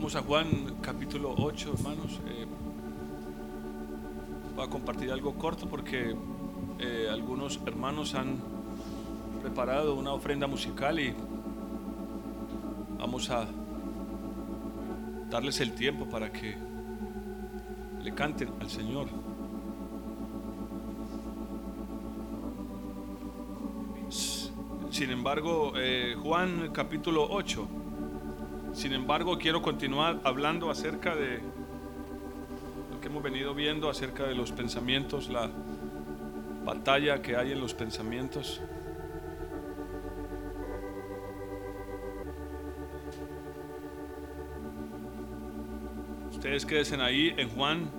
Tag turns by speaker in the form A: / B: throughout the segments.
A: Vamos a Juan capítulo 8, hermanos. Eh, voy a compartir algo corto porque eh, algunos hermanos han preparado una ofrenda musical y vamos a darles el tiempo para que le canten al Señor. Sin embargo, eh, Juan capítulo 8 sin embargo, quiero continuar hablando acerca de lo que hemos venido viendo, acerca de los pensamientos, la batalla que hay en los pensamientos. Ustedes queden ahí en Juan.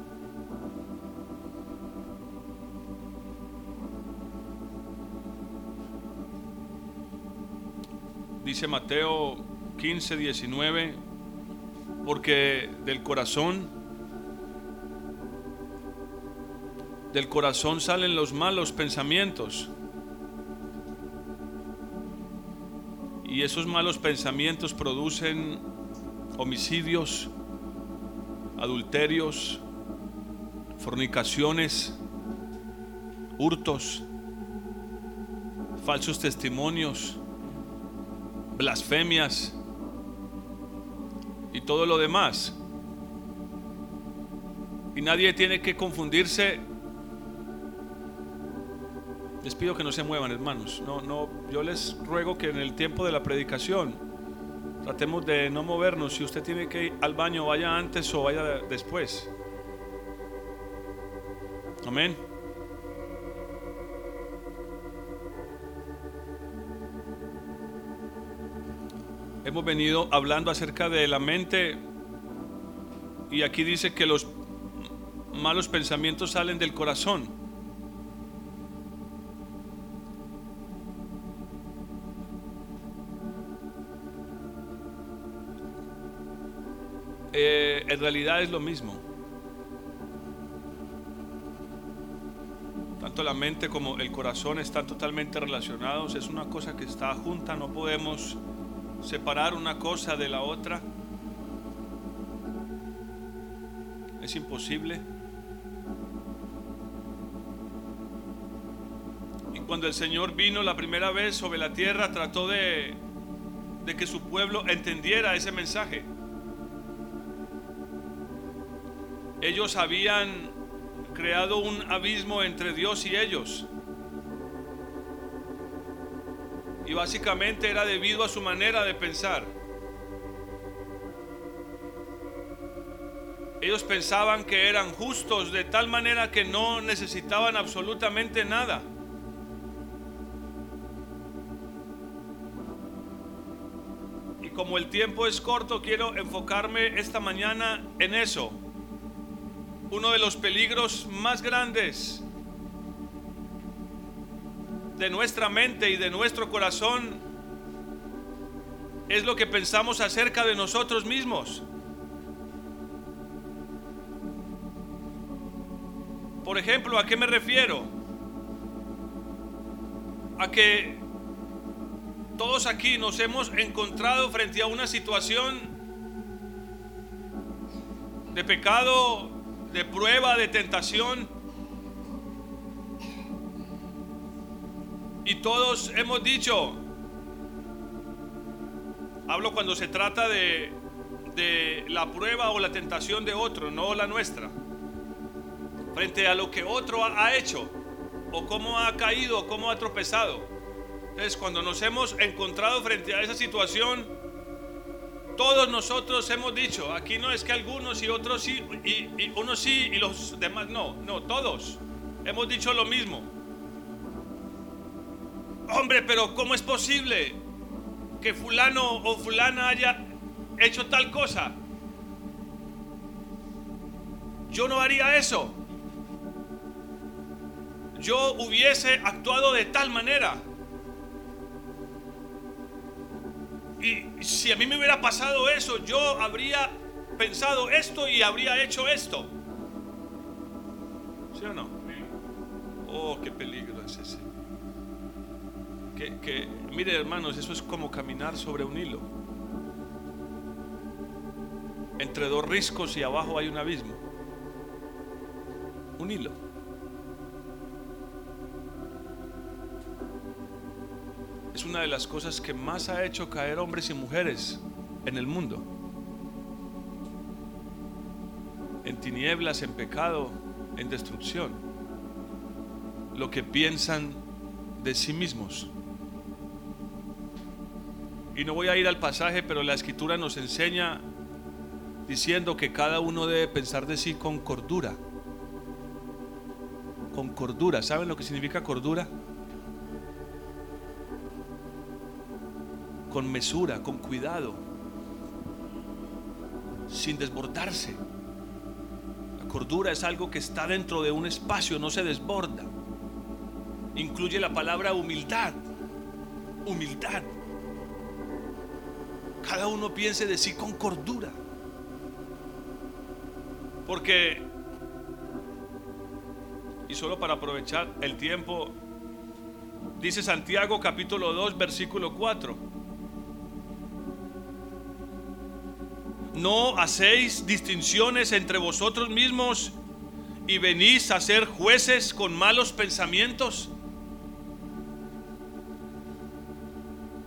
A: Dice Mateo 15, 19, porque del corazón, del corazón salen los malos pensamientos. Y esos malos pensamientos producen homicidios, adulterios, fornicaciones, hurtos, falsos testimonios, blasfemias todo lo demás. Y nadie tiene que confundirse. Les pido que no se muevan, hermanos. No, no, yo les ruego que en el tiempo de la predicación tratemos de no movernos. Si usted tiene que ir al baño, vaya antes o vaya después. Amén. Hemos venido hablando acerca de la mente y aquí dice que los malos pensamientos salen del corazón. Eh, en realidad es lo mismo. Tanto la mente como el corazón están totalmente relacionados. Es una cosa que está junta. No podemos separar una cosa de la otra. Es imposible. Y cuando el Señor vino la primera vez sobre la tierra, trató de, de que su pueblo entendiera ese mensaje. Ellos habían creado un abismo entre Dios y ellos. Y básicamente era debido a su manera de pensar. Ellos pensaban que eran justos de tal manera que no necesitaban absolutamente nada. Y como el tiempo es corto, quiero enfocarme esta mañana en eso. Uno de los peligros más grandes de nuestra mente y de nuestro corazón es lo que pensamos acerca de nosotros mismos. Por ejemplo, ¿a qué me refiero? A que todos aquí nos hemos encontrado frente a una situación de pecado, de prueba, de tentación Y todos hemos dicho, hablo cuando se trata de, de la prueba o la tentación de otro, no la nuestra, frente a lo que otro ha hecho, o cómo ha caído, o cómo ha tropezado. Entonces, cuando nos hemos encontrado frente a esa situación, todos nosotros hemos dicho, aquí no es que algunos y otros sí, y, y unos sí y los demás no, no, todos. Hemos dicho lo mismo hombre, pero ¿cómo es posible que fulano o fulana haya hecho tal cosa? Yo no haría eso. Yo hubiese actuado de tal manera. Y si a mí me hubiera pasado eso, yo habría pensado esto y habría hecho esto. ¿Sí o no? Que, mire hermanos, eso es como caminar sobre un hilo. entre dos riscos y abajo hay un abismo. Un hilo. Es una de las cosas que más ha hecho caer hombres y mujeres en el mundo. En tinieblas, en pecado, en destrucción. Lo que piensan de sí mismos. Y no voy a ir al pasaje, pero la escritura nos enseña diciendo que cada uno debe pensar de sí con cordura. Con cordura. ¿Saben lo que significa cordura? Con mesura, con cuidado, sin desbordarse. La cordura es algo que está dentro de un espacio, no se desborda. Incluye la palabra humildad. Humildad. Cada uno piense de sí con cordura. Porque, y solo para aprovechar el tiempo, dice Santiago capítulo 2, versículo 4. No hacéis distinciones entre vosotros mismos y venís a ser jueces con malos pensamientos.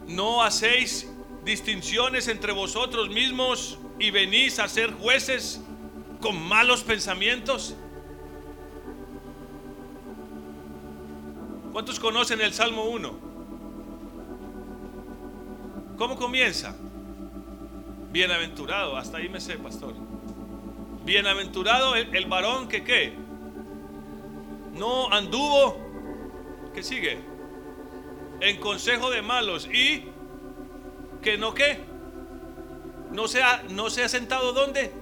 A: No hacéis distinciones entre vosotros mismos y venís a ser jueces con malos pensamientos? ¿Cuántos conocen el Salmo 1? ¿Cómo comienza? Bienaventurado, hasta ahí me sé, pastor. Bienaventurado el, el varón que qué? No anduvo, ¿qué sigue? En consejo de malos y que no qué? No se ha, no se ha sentado dónde?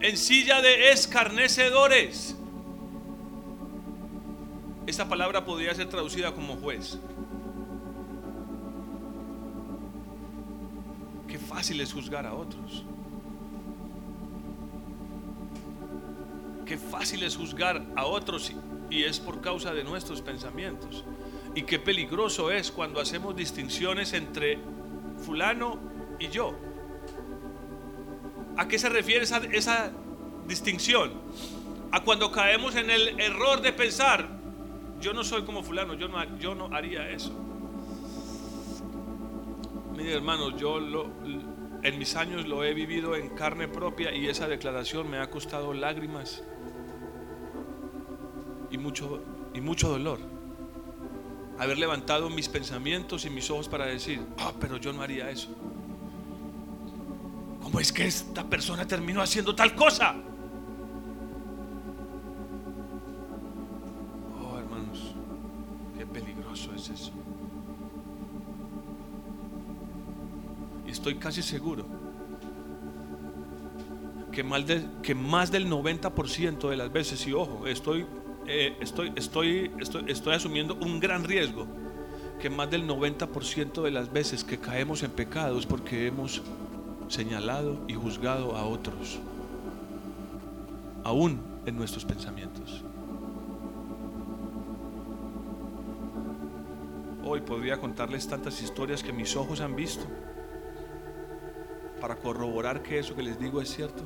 A: en silla de escarnecedores. Esta palabra podría ser traducida como juez. Qué fácil es juzgar a otros. Qué fácil es juzgar a otros y es por causa de nuestros pensamientos. Y qué peligroso es cuando hacemos distinciones entre fulano y yo. ¿A qué se refiere esa, distinción? A cuando caemos en el error de pensar, yo no soy como fulano, yo no, yo no haría eso. Miren hermanos, yo en mis años lo he vivido en carne propia y esa declaración me ha costado lágrimas y mucho, y mucho dolor. Haber levantado mis pensamientos y mis ojos para decir, ah, pero yo no haría eso. ¿Cómo es que esta persona terminó haciendo tal cosa? Oh, hermanos, qué peligroso es eso. Y estoy casi seguro que más, que más del 90% de las veces, y ojo, estoy, eh, estoy, estoy, asumiendo un gran riesgo, que más del 90% de las veces que caemos en pecados porque hemos señalado y juzgado a otros, aún en nuestros pensamientos. Hoy podría contarles tantas historias que mis ojos han visto para corroborar que eso que les digo es cierto.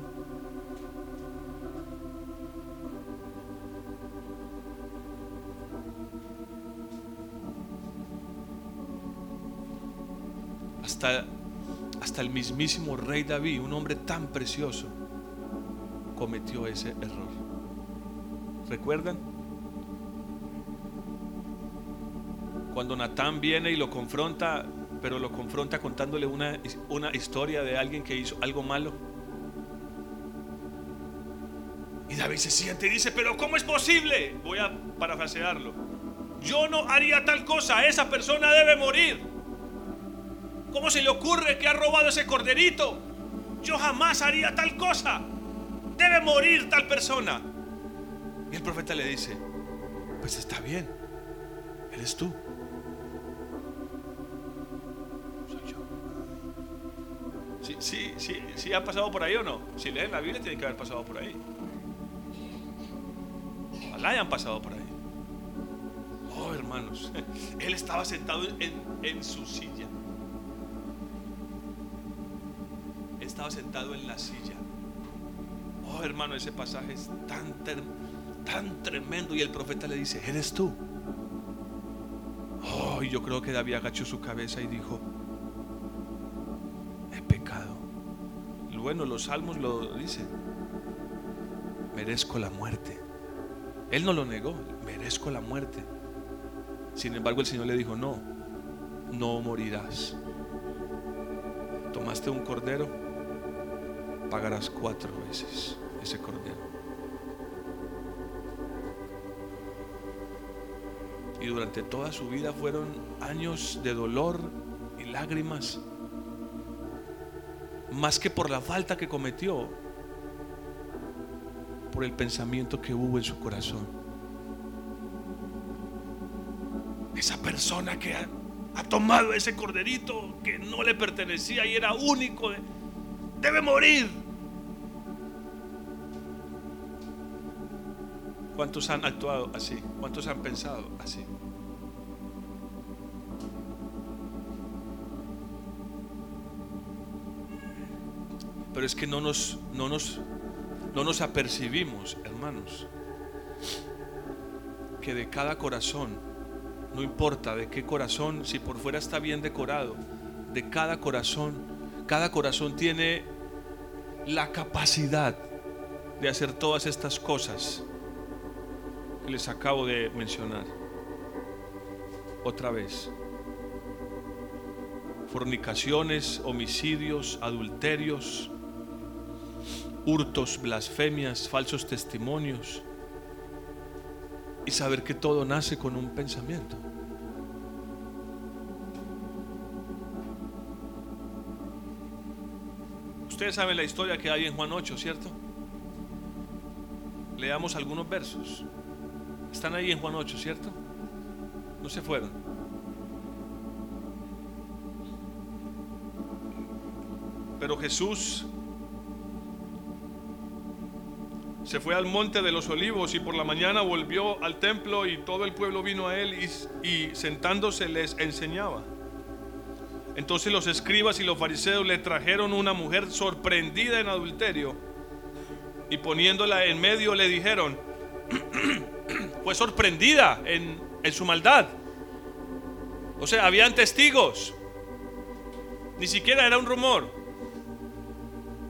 A: Hasta el mismísimo rey David, un hombre tan precioso, cometió ese error. ¿Recuerdan? Cuando Natán viene y lo confronta, pero lo confronta contándole una, una historia de alguien que hizo algo malo. Y David se siente y dice, pero ¿cómo es posible? Voy a parafrasearlo. Yo no haría tal cosa, esa persona debe morir. ¿Cómo se le ocurre que ha robado ese corderito? Yo jamás haría tal cosa. Debe morir tal persona. Y el profeta le dice, pues está bien, eres tú. Soy yo. Sí, sí, sí, ha pasado por ahí o no. Si leen la Biblia tiene que haber pasado por ahí. Ojalá hayan pasado por ahí. Oh, hermanos, él estaba sentado en, en su silla estaba sentado en la silla. Oh, hermano, ese pasaje es tan, tan tremendo. Y el profeta le dice, ¿eres tú? Oh, y yo creo que David agachó su cabeza y dijo, he pecado. Bueno, los salmos lo dicen. Merezco la muerte. Él no lo negó, merezco la muerte. Sin embargo, el Señor le dijo, no, no morirás. Tomaste un cordero, pagarás cuatro veces ese cordero. Y durante toda su vida fueron años de dolor y lágrimas, más que por la falta que cometió, por el pensamiento que hubo en su corazón. Esa persona que ha, tomado ese corderito que no le pertenecía y era único, debe morir. ¿Cuántos han actuado así? ¿Cuántos han pensado así? Pero es que no nos, no nos, no nos apercibimos, hermanos, que de cada corazón, no importa de qué corazón, si por fuera está bien decorado, de cada corazón, cada corazón tiene la capacidad de hacer todas estas cosas que les acabo de mencionar. Otra vez. Fornicaciones, homicidios, adulterios, hurtos, blasfemias, falsos testimonios. Y saber que todo nace con un pensamiento. Ustedes saben la historia que hay en Juan 8, ¿cierto? Leamos algunos versos. Están ahí en Juan 8, ¿cierto? No se fueron. Pero Jesús se fue al monte de los olivos y por la mañana volvió al templo y todo el pueblo vino a él y, y, sentándose les enseñaba. Entonces los escribas y los fariseos le trajeron una mujer sorprendida en adulterio y poniéndola en medio le dijeron, fue sorprendida en, su maldad. O sea, habían testigos. Ni siquiera era un rumor.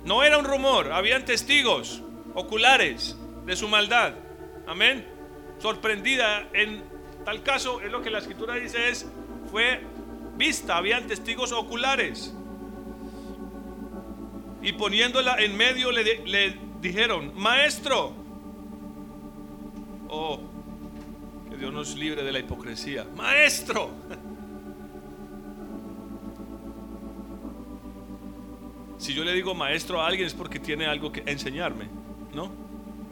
A: No era un rumor, habían testigos oculares de su maldad. Amén. Sorprendida en tal caso, es lo que la escritura dice es, fue vista, habían testigos oculares. Y poniéndola en medio le, le dijeron, maestro, oh, Dios nos libre de la hipocresía. Maestro. Si yo le digo maestro a alguien es porque tiene algo que enseñarme, ¿no?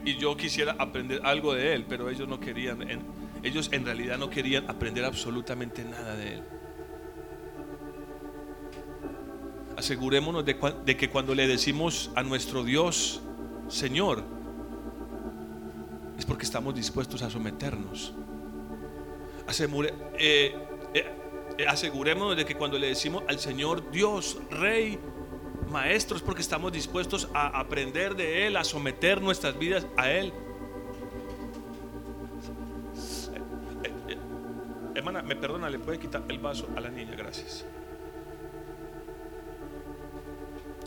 A: Y yo quisiera aprender algo de él, pero ellos no querían, ellos en realidad no querían aprender absolutamente nada de él. Asegurémonos de, de que cuando le decimos a nuestro Dios, Señor, es porque estamos dispuestos a someternos. Eh, eh, eh, asegurémonos de que cuando le decimos al Señor Dios, Rey, Maestro, es porque estamos dispuestos a aprender de Él, a someter nuestras vidas a Él. hermana, me perdona, le puede quitar el vaso a la niña, gracias.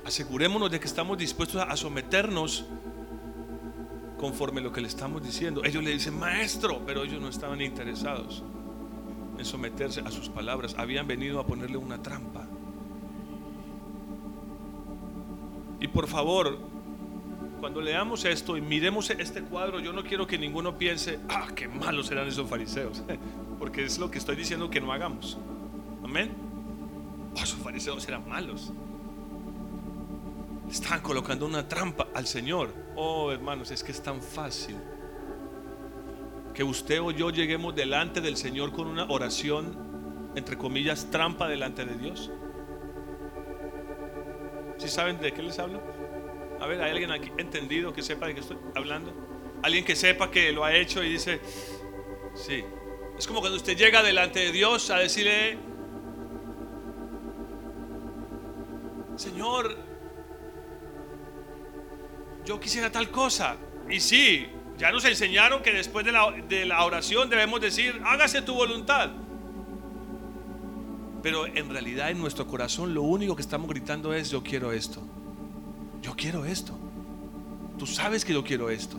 A: Asegurémonos de que estamos dispuestos a someternos conforme lo que le estamos diciendo. Ellos le dicen, maestro, pero ellos no estaban interesados en someterse a sus palabras. Habían venido a ponerle una trampa. Y por favor, cuando leamos esto y miremos este cuadro, yo no quiero que ninguno piense, ah, qué malos eran esos fariseos, porque es lo que estoy diciendo que no hagamos. Amén. Oh, esos fariseos eran malos. Estaban colocando una trampa al Señor. Oh, hermanos, es que es tan fácil que usted o yo lleguemos delante del Señor con una oración, entre comillas, trampa delante de Dios. ¿Sí saben de qué les hablo? A ver, ¿hay alguien aquí entendido que sepa de qué estoy hablando? Alguien que sepa que lo ha hecho y dice, sí. Es como cuando usted llega delante de Dios a decirle, Señor, yo quisiera tal cosa. Y sí, ya nos enseñaron que después de la, oración debemos decir, hágase tu voluntad. Pero en realidad en nuestro corazón lo único que estamos gritando es, yo quiero esto. Yo quiero esto. Tú sabes que yo quiero esto.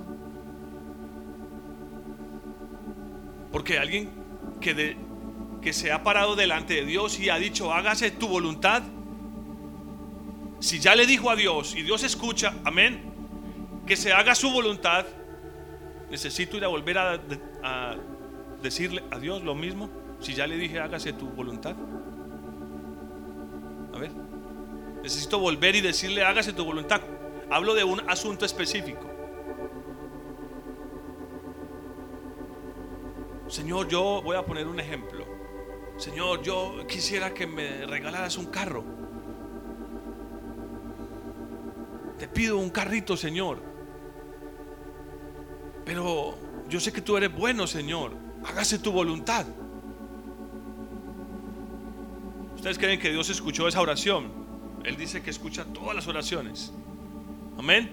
A: Porque alguien que se ha parado delante de Dios y ha dicho, hágase tu voluntad, si ya le dijo a Dios y Dios escucha, amén, que se haga su voluntad, necesito ir a volver a, decirle a Dios lo mismo, si ya le dije, hágase tu voluntad. A ver, necesito volver y decirle, hágase tu voluntad. Hablo de un asunto específico. Señor, yo voy a poner un ejemplo. Señor, yo quisiera que me regalaras un carro. Te pido un carrito, Señor. Pero yo sé que tú eres bueno, Señor. Hágase tu voluntad. ¿Ustedes creen que Dios escuchó esa oración? Él dice que escucha todas las oraciones. Amén.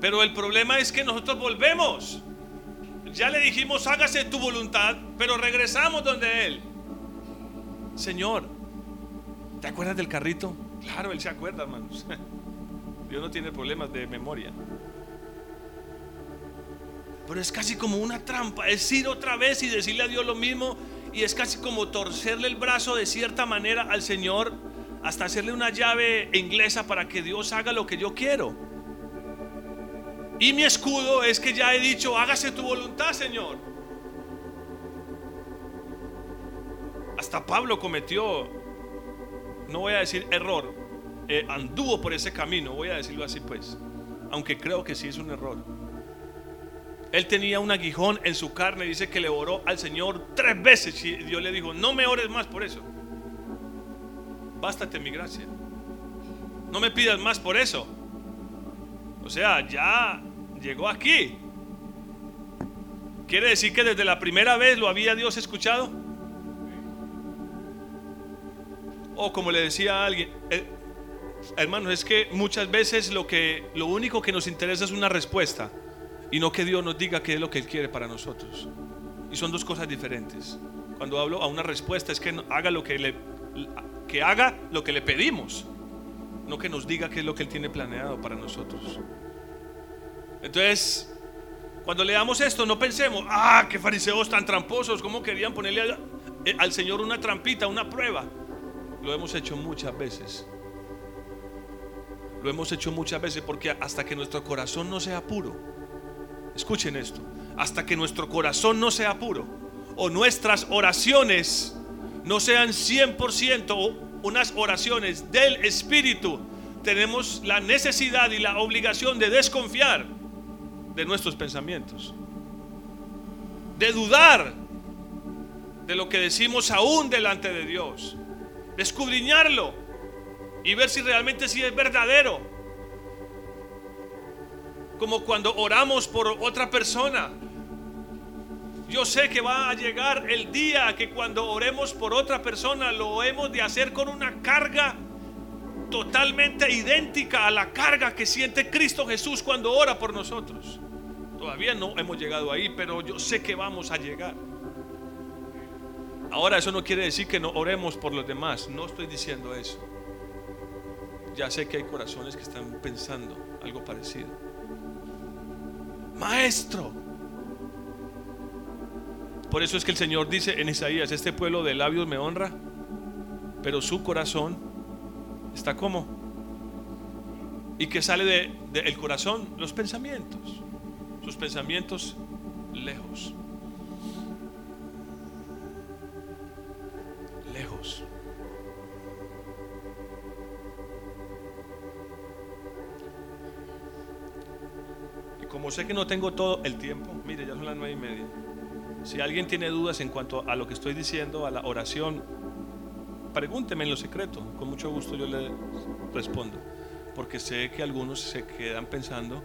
A: Pero el problema es que nosotros volvemos. Ya le dijimos, hágase tu voluntad, pero regresamos donde Él. Señor, ¿te acuerdas del carrito? Claro, Él se acuerda, hermanos. Dios no tiene problemas de memoria. Pero es casi como una trampa, es ir otra vez y decirle a Dios lo mismo. Y es casi como torcerle el brazo de cierta manera al Señor hasta hacerle una llave inglesa para que Dios haga lo que yo quiero. Y mi escudo es que ya he dicho, hágase tu voluntad, Señor. Hasta Pablo cometió, no voy a decir error, eh, anduvo por ese camino, voy a decirlo así pues, aunque creo que sí es un error. Él tenía un aguijón en su carne, dice que le oró al Señor tres veces y Dios le dijo, no me ores más por eso. Bástate mi gracia. No me pidas más por eso. O sea, ya llegó aquí. ¿Quiere decir que desde la primera vez lo había Dios escuchado? O como le decía a alguien, eh, hermanos, es que muchas veces lo que lo único que nos interesa es una respuesta y no que Dios nos diga qué es lo que él quiere para nosotros. Y son dos cosas diferentes. Cuando hablo a una respuesta es que haga lo que le que haga lo que le pedimos, no que nos diga qué es lo que él tiene planeado para nosotros. Entonces, cuando leamos esto, no pensemos, ah, qué fariseos tan tramposos, cómo querían ponerle eh, al, Señor una trampita, una prueba. Lo hemos hecho muchas veces. Lo hemos hecho muchas veces porque hasta que nuestro corazón no sea puro, escuchen esto, hasta que nuestro corazón no sea puro o nuestras oraciones no sean 100% unas oraciones del Espíritu, tenemos la necesidad y la obligación de desconfiar de nuestros pensamientos, de dudar de lo que decimos aún delante de Dios, de escudriñarlo y ver si realmente si es verdadero. Como cuando oramos por otra persona. Yo sé que va a llegar el día que cuando oremos por otra persona lo hemos de hacer con una carga totalmente idéntica a la carga que siente Cristo Jesús cuando ora por nosotros. Todavía no hemos llegado ahí, pero yo sé que vamos a llegar. Ahora eso no quiere decir que no oremos por los demás, no estoy diciendo eso. Ya sé que hay corazones que están pensando algo parecido. Maestro. Por eso es que el Señor dice en Isaías, este pueblo de labios me honra, pero su corazón está como. ¿Y que sale del de, corazón? Los pensamientos tus pensamientos. Lejos. Como sé que no tengo todo el tiempo, mire, ya son las nueve y media. Si alguien tiene dudas en cuanto a lo que estoy diciendo, a la oración, pregúnteme en lo secreto. Con mucho gusto yo le respondo. Porque sé que algunos se quedan pensando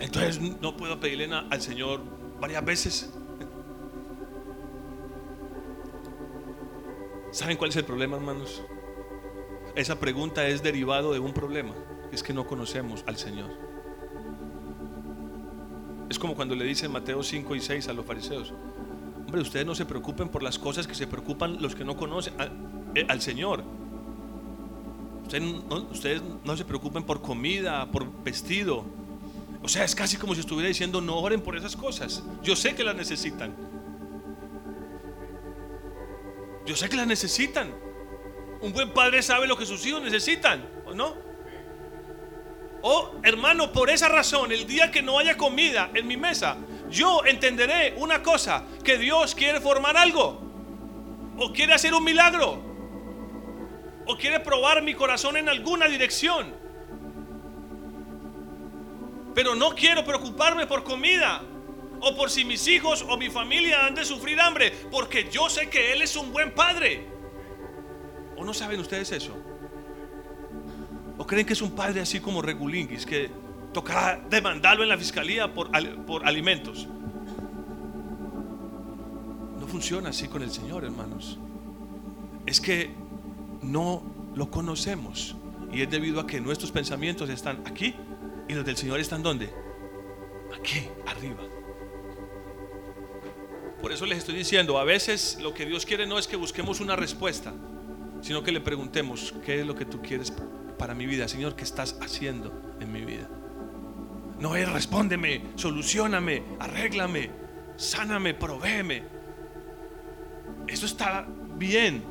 A: entonces no puedo pedirle al Señor varias veces. ¿Saben cuál es el problema, hermanos? esa pregunta es derivado de un problema, es que no conocemos al Señor. Es como cuando le dicen Mateo 5 y 6 a los fariseos, hombre, ustedes no se preocupen por las cosas que se preocupan los que no conocen al, eh, al Señor. Ustedes no, ustedes no se preocupen por comida, por vestido. O sea, es casi como si estuviera diciendo, no oren por esas cosas. Yo sé que las necesitan. Yo sé que las necesitan. Un buen padre sabe lo que sus hijos necesitan, ¿o no? Oh, hermano, por esa razón, el día que no haya comida en mi mesa, yo entenderé una cosa, que Dios quiere formar algo, o quiere hacer un milagro, o quiere probar mi corazón en alguna dirección. Pero no quiero preocuparme por comida, o por si mis hijos o mi familia han de sufrir hambre, porque yo sé que Él es un buen padre. ¿O no saben ustedes eso? ¿O creen que es un padre así como Regulinguis, que tocará demandarlo en la fiscalía por, por alimentos? No funciona así con el Señor, hermanos. Es que no lo conocemos. Y es debido a que nuestros pensamientos están aquí y los del Señor están donde? Aquí, arriba. Por eso les estoy diciendo, a veces lo que Dios quiere no es que busquemos una respuesta, sino que le preguntemos, ¿qué es lo que tú quieres para mi vida? Señor, ¿qué estás haciendo en mi vida? No es respóndeme, solucioname, arréglame, sáname, provéeme. Eso está bien.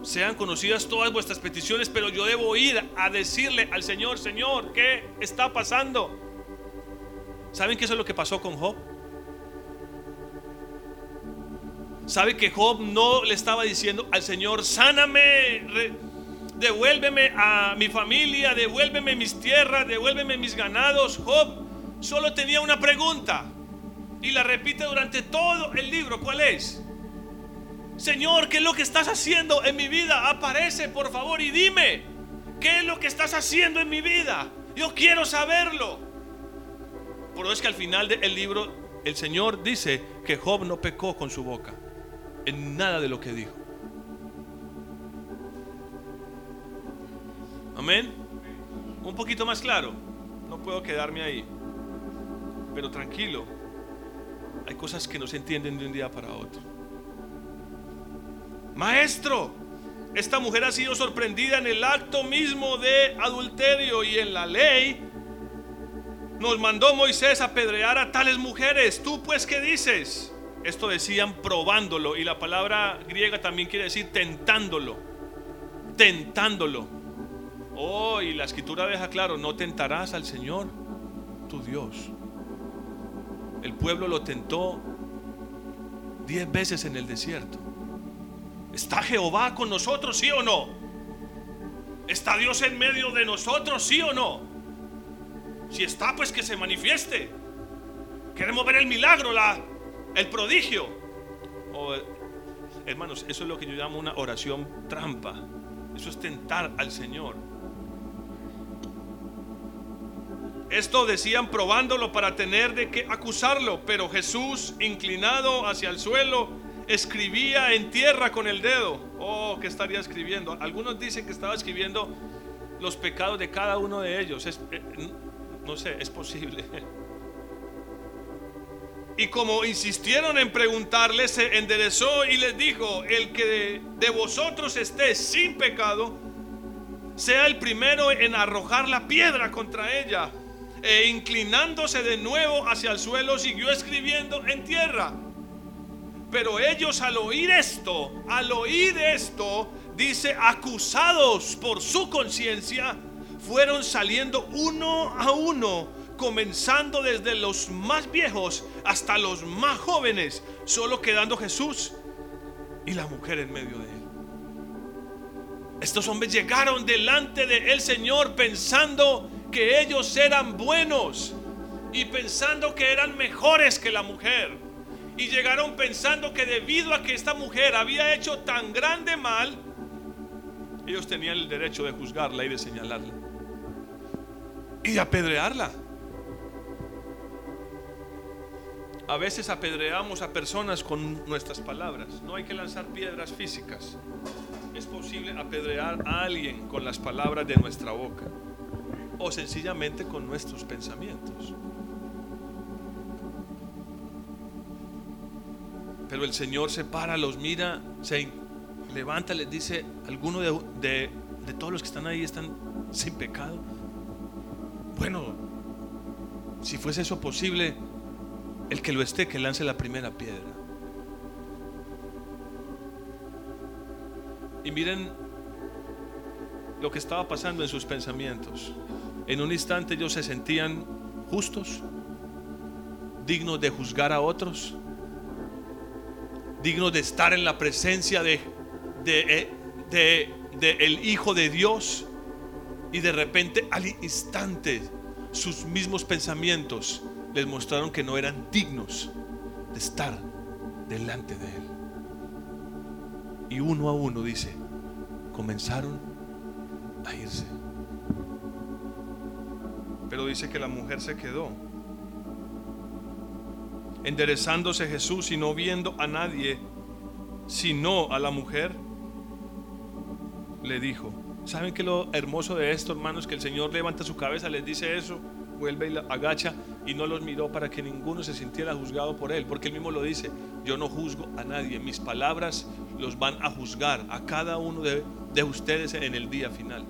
A: Sean conocidas todas vuestras peticiones, pero yo debo ir a decirle al Señor, Señor, ¿qué está pasando? ¿Saben qué es lo que pasó con Job? ¿Sabe que Job no le estaba diciendo al Señor, sáname, devuélveme a mi familia, devuélveme mis tierras, devuélveme mis ganados? Job solo tenía una pregunta y la repite durante todo el libro. ¿Cuál es? Señor, ¿qué es lo que estás haciendo en mi vida? Aparece, por favor, y dime, ¿qué es lo que estás haciendo en mi vida? Yo quiero saberlo. Por eso es que al final del libro el Señor dice que Job no pecó con su boca en nada de lo que dijo. Amén. Un poquito más claro. No puedo quedarme ahí. Pero tranquilo. Hay cosas que no se entienden de un día para otro. Maestro, esta mujer ha sido sorprendida en el acto mismo de adulterio y en la ley nos mandó Moisés apedrear a tales mujeres. ¿Tú pues qué dices? Esto decían probándolo y la palabra griega también quiere decir tentándolo. Tentándolo. Oh, y la escritura deja claro, no tentarás al Señor, tu Dios. El pueblo lo tentó diez veces en el desierto. ¿Está Jehová con nosotros, sí o no? ¿Está Dios en medio de nosotros, sí o no? Si está, pues que se manifieste. Queremos ver el milagro, la, el prodigio. hermanos, eso es lo que yo llamo una oración trampa. Eso es tentar al Señor. Esto decían probándolo para tener de qué acusarlo, pero Jesús, inclinado hacia el suelo, escribía en tierra con el dedo. Oh, ¿qué estaría escribiendo? Algunos dicen que estaba escribiendo los pecados de cada uno de ellos. Eh, no sé, es posible. Y como insistieron en preguntarle, se enderezó y les dijo, el que de, vosotros esté sin pecado, sea el primero en arrojar la piedra contra ella. E inclinándose de nuevo hacia el suelo, siguió escribiendo en tierra. Pero ellos al oír esto, al oír esto, dice, acusados por su conciencia, fueron saliendo uno a uno comenzando desde los más viejos hasta los más jóvenes, solo quedando Jesús y la mujer en medio de él. Estos hombres llegaron delante de el Señor pensando que ellos eran buenos y pensando que eran mejores que la mujer. Y llegaron pensando que debido a que esta mujer había hecho tan grande mal, ellos tenían el derecho de juzgarla y de señalarla y de apedrearla. A veces apedreamos a personas con nuestras palabras. No hay que lanzar piedras físicas. Es posible apedrear a alguien con las palabras de nuestra boca o sencillamente con nuestros pensamientos. Pero el Señor se para, los mira, se levanta, les dice, alguno de, de todos los que están ahí están sin pecado. Bueno, si fuese eso posible, el que lo esté, que lance la primera piedra. Y miren lo que estaba pasando en sus pensamientos. En un instante ellos se sentían justos, dignos de juzgar a otros, dignos de estar en la presencia de, de, de, de el Hijo de Dios. Y de repente al instante sus mismos pensamientos les mostraron que no eran dignos de estar delante de Él. Y uno a uno dice, comenzaron a irse. Pero dice que la mujer se quedó. Enderezándose Jesús y no viendo a nadie, sino a la mujer, le dijo, ¿saben que lo hermoso de esto, hermanos? Que el Señor levanta su cabeza, les dice eso, vuelve y agacha y no los miró para que ninguno se sintiera juzgado por él, porque él mismo lo dice, yo no juzgo a nadie, mis palabras los van a juzgar a cada uno de, de ustedes en el día final.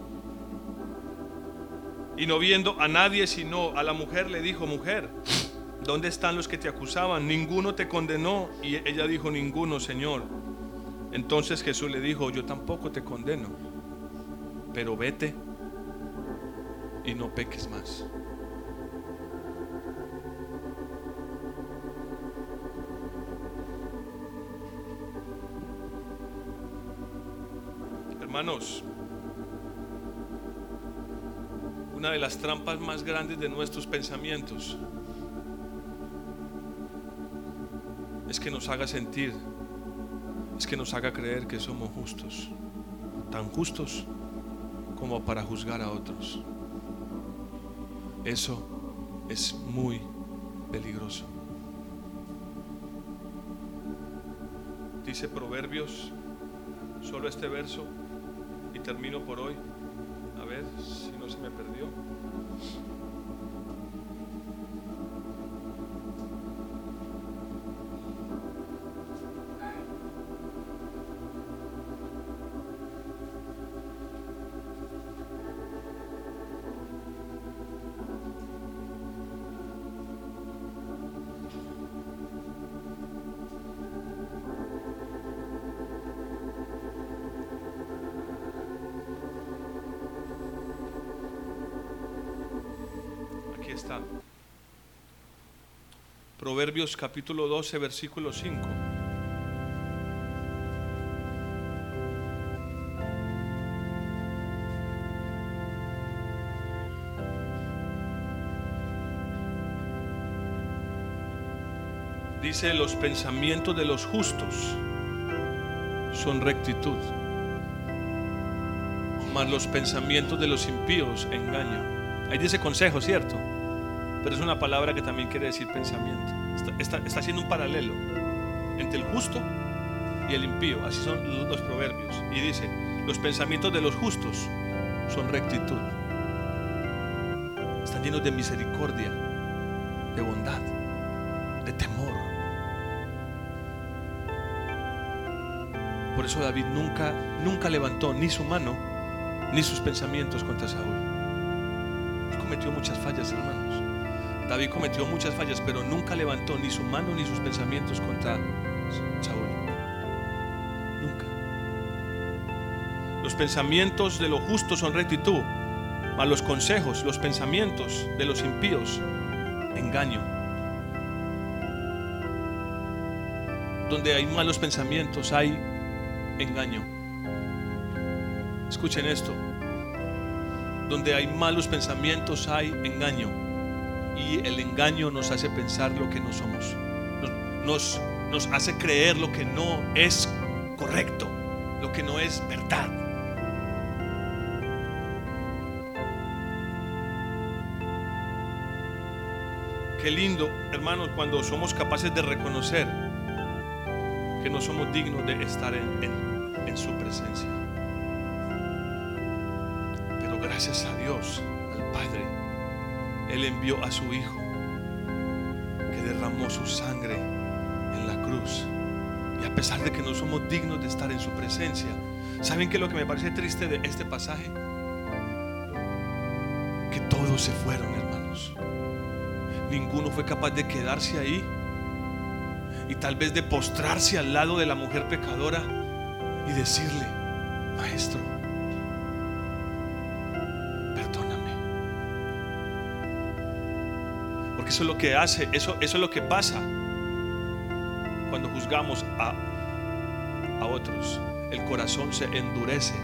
A: Y no viendo a nadie sino a la mujer, le dijo, mujer, ¿dónde están los que te acusaban? Ninguno te condenó. Y ella dijo, ninguno, Señor. Entonces Jesús le dijo, yo tampoco te condeno, pero vete y no peques más. Hermanos, una de las trampas más grandes de nuestros pensamientos es que nos haga sentir, es que nos haga creer que somos justos, tan justos como para juzgar a otros. Eso es muy peligroso. Dice Proverbios, solo este verso, termino por hoy Proverbios capítulo 12, versículo 5. Dice, los pensamientos de los justos son rectitud, mas los pensamientos de los impíos engaño. Ahí dice consejo, ¿cierto? Pero es una palabra que también quiere decir pensamiento. Está, haciendo un paralelo entre el justo y el impío. Así son los proverbios. Y dice, los pensamientos de los justos son rectitud. Están llenos de misericordia, de bondad, de temor. Por eso David nunca, nunca levantó ni su mano ni sus pensamientos contra Saúl. Él cometió muchas fallas, hermanos. David cometió muchas fallas, pero nunca levantó ni su mano ni sus pensamientos contra Saúl. Nunca. Los pensamientos de los justos son rectitud, mas los consejos, los pensamientos de los impíos, engaño. Donde hay malos pensamientos hay engaño. Escuchen esto. Donde hay malos pensamientos hay engaño y el engaño nos hace pensar lo que no somos. Nos, hace creer lo que no es correcto, lo que no es verdad. Qué lindo, hermanos, cuando somos capaces de reconocer que no somos dignos de estar en su presencia. Pero gracias a Dios, al Padre, Él envió a su Hijo que derramó su sangre en la cruz. Y a pesar de que no somos dignos de estar en su presencia, ¿saben qué es lo que me parece triste de este pasaje? Que todos se fueron, hermanos. Ninguno fue capaz de quedarse ahí y tal vez de postrarse al lado de la mujer pecadora y decirle, maestro, Eso es lo que hace, eso, eso es lo que pasa cuando juzgamos a, a otros. El corazón se endurece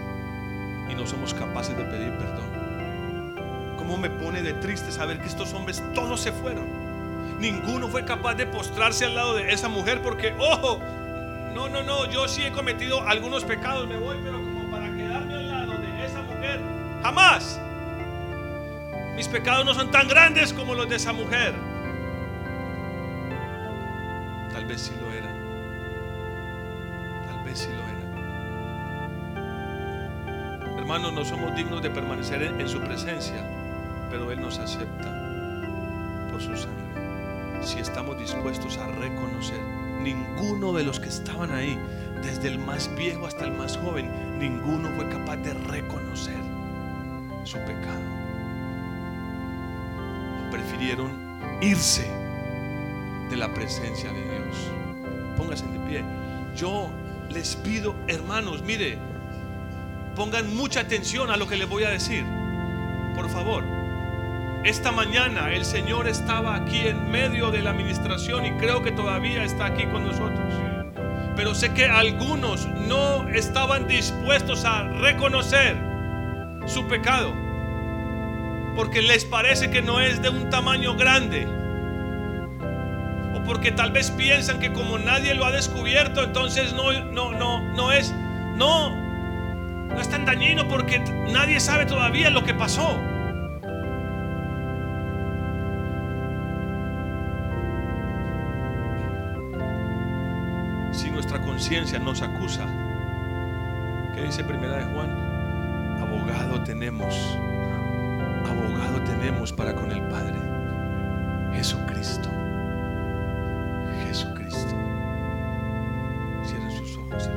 A: y no somos capaces de pedir perdón. ¿Cómo me pone de triste saber que estos hombres todos se fueron? Ninguno fue capaz de postrarse al lado de esa mujer porque, ojo, no, no, no, yo sí he cometido algunos pecados, me voy, pero como para quedarme al lado de esa mujer, jamás. Mis pecados no son tan grandes como los de esa mujer. Tal vez sí lo era. Tal vez sí lo era. Hermanos, no somos dignos de permanecer en su presencia, pero Él nos acepta por su sangre si estamos dispuestos a reconocer. Ninguno de los que estaban ahí, desde el más viejo hasta el más joven, ninguno fue capaz de reconocer su pecado. Prefirieron irse de la presencia de Dios. Pónganse de pie. Yo les pido, hermanos, mire, pongan mucha atención a lo que les voy a decir. Por favor. Esta mañana el Señor estaba aquí en medio de la administración y creo que todavía está aquí con nosotros. Pero sé que algunos no estaban dispuestos a reconocer su pecado porque les parece que no es de un tamaño grande. O porque tal vez piensan que como nadie lo ha descubierto, entonces no no no no es no no es tan dañino porque nadie sabe todavía lo que pasó. conciencia nos acusa. ¿Qué dice Primera de Juan? Abogado tenemos, abogado tenemos para con el Padre, Jesucristo. Jesucristo. Cierren sus ojos.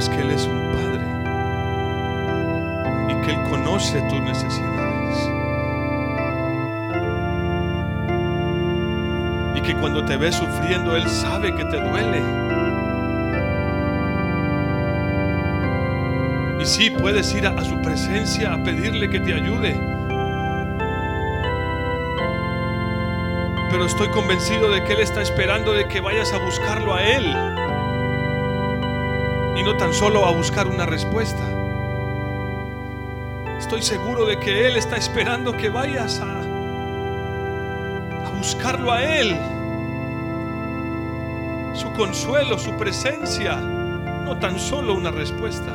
A: Sepas que Él es un Padre y que Él conoce tus necesidades. Y que cuando te ves sufriendo, Él sabe que te duele. Y sí, puedes ir a, a su presencia a pedirle que te ayude. Pero estoy convencido de que Él está esperando de que vayas a buscarlo a Él y no tan solo a buscar una respuesta. Estoy seguro de que Él está esperando que vayas a, buscarlo a Él. Su consuelo, su presencia, no tan solo una respuesta.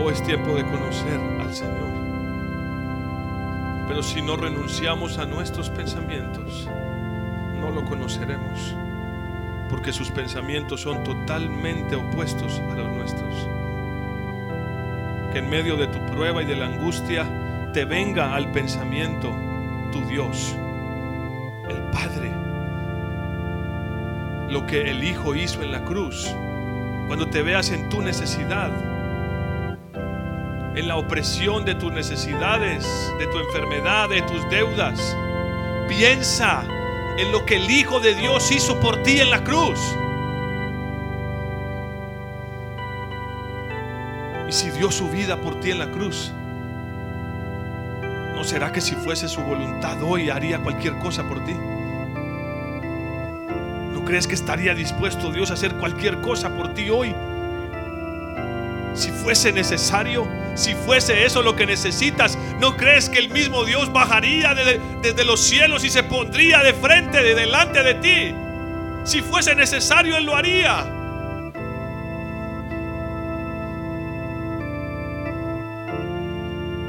A: O es tiempo de conocer al Señor. Pero si no renunciamos a nuestros pensamientos, lo conoceremos, porque sus pensamientos son totalmente opuestos a los nuestros. Que en medio de tu prueba y de la angustia te venga al pensamiento tu Dios, el Padre, lo que el Hijo hizo en la cruz, cuando te veas en tu necesidad, en la opresión de tus necesidades, de tu enfermedad, de tus deudas. Piensa en lo que el Hijo de Dios hizo por ti en la cruz. Y si dio su vida por ti en la cruz, ¿no será que si fuese su voluntad hoy haría cualquier cosa por ti? ¿No crees que estaría dispuesto Dios a hacer cualquier cosa por ti hoy? Si fuese necesario, si fuese eso lo que necesitas, ¿no crees que el mismo Dios bajaría desde, los cielos y se pondría de frente, de delante de ti? Si fuese necesario, Él lo haría.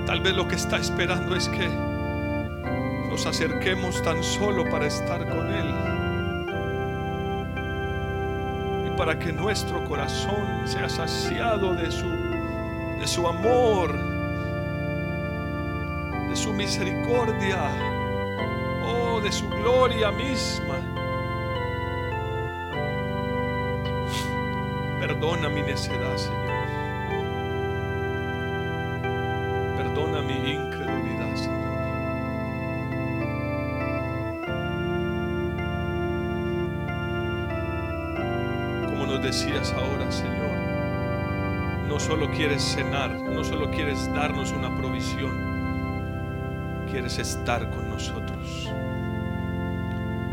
A: Tal vez lo que está esperando es que nos acerquemos tan solo para estar con Él. Para que nuestro corazón sea saciado de su, de su amor, de su misericordia, oh, de su gloria misma. Perdona mi necedad, Señor. Decías ahora, Señor, no solo quieres cenar, no solo quieres darnos una provisión, quieres estar con nosotros.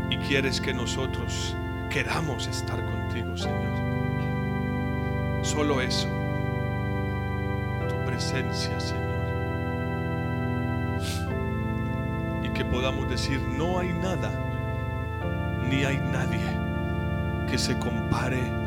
A: Y quieres que nosotros queramos estar contigo, Señor. Solo eso, tu presencia, Señor. Y que podamos decir, no hay nada, ni hay nadie que se compare